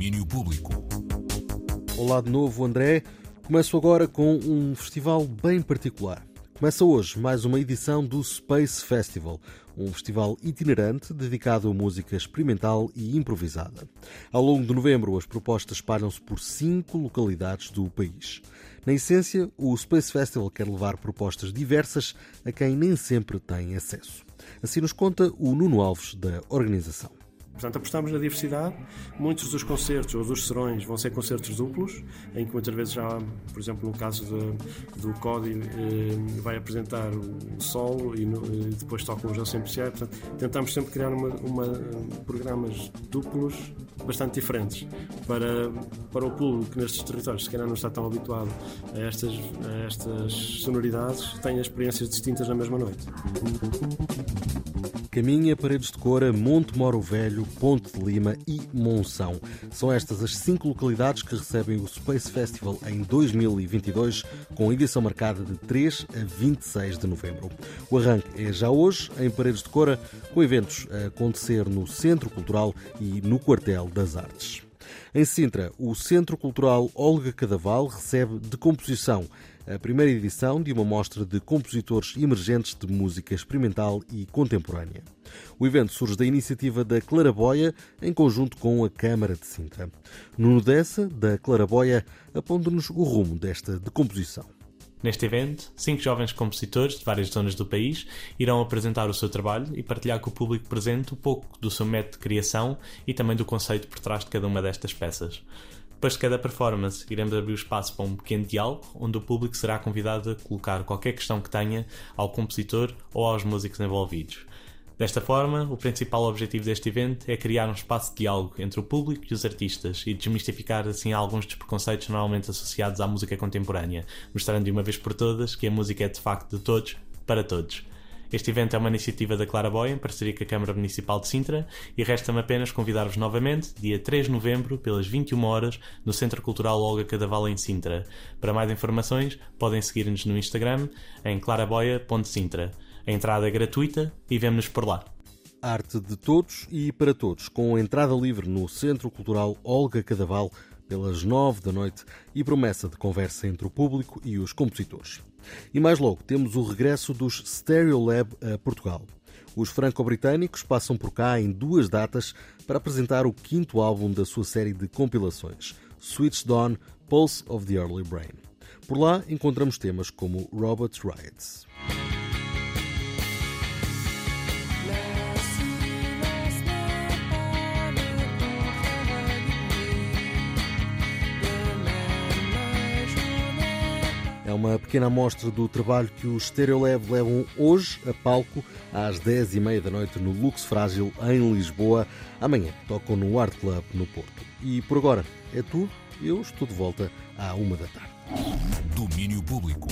Domínio Público. Olá de novo, André. Começo agora com um festival bem particular. Começa hoje mais uma edição do Space Festival, um festival itinerante dedicado a música experimental e improvisada. Ao longo de novembro, as propostas espalham-se por cinco localidades do país. Na essência, o Space Festival quer levar propostas diversas a quem nem sempre tem acesso. Assim nos conta o Nuno Alves, da organização. Portanto, apostamos na diversidade. Muitos dos concertos ou dos serões vão ser concertos duplos, em que muitas vezes já, por exemplo, no caso de, do Código, eh, vai apresentar o solo e, no, e depois tocam os SMCI. Portanto, tentamos sempre criar uma, uma, programas duplos bastante diferentes para, para o público que nestes territórios, se calhar não está tão habituado a estas, a estas sonoridades, tenha experiências distintas na mesma noite. Caminha, Paredes de Cora, Monte Moro Velho, Ponte de Lima e Monção. São estas as cinco localidades que recebem o Space Festival em 2022, com edição marcada de 3 a 26 de novembro. O arranque é já hoje, em Paredes de Cora, com eventos a acontecer no Centro Cultural e no Quartel das Artes. Em Sintra, o Centro Cultural Olga Cadaval recebe de composição a primeira edição de uma mostra de compositores emergentes de música experimental e contemporânea. O evento surge da iniciativa da Claraboia em conjunto com a Câmara de Sintra. Nuno Dessa, da Claraboia, aponta-nos o rumo desta decomposição. Neste evento, cinco jovens compositores de várias zonas do país irão apresentar o seu trabalho e partilhar com o público presente um pouco do seu método de criação e também do conceito por trás de cada uma destas peças. Depois de cada performance, iremos abrir o espaço para um pequeno diálogo, onde o público será convidado a colocar qualquer questão que tenha ao compositor ou aos músicos envolvidos. Desta forma, o principal objetivo deste evento é criar um espaço de diálogo entre o público e os artistas e desmistificar assim alguns dos preconceitos normalmente associados à música contemporânea, mostrando de uma vez por todas que a música é de facto de todos para todos. Este evento é uma iniciativa da Claraboia, em parceria com a Câmara Municipal de Sintra, e resta-me apenas convidar-vos novamente, dia 3 de novembro, pelas 21 horas, no Centro Cultural Olga Cadaval, em Sintra. Para mais informações, podem seguir-nos no Instagram, em claraboia.sintra. A entrada é gratuita e vemo-nos por lá. Arte de todos e para todos, com entrada livre no Centro Cultural Olga Cadaval, pelas nove da noite e promessa de conversa entre o público e os compositores. E mais logo temos o regresso dos Stereo Lab a Portugal. Os franco-britânicos passam por cá em duas datas para apresentar o quinto álbum da sua série de compilações, Switched On Pulse of the Early Brain. Por lá encontramos temas como Robot Riots. É uma pequena amostra do trabalho que os Stereolab levam hoje a palco às 10h30 da noite no Lux Frágil, em Lisboa. Amanhã tocam no Art Club, no Porto. E por agora é tudo. Eu estou de volta à uma da tarde. Domínio Público.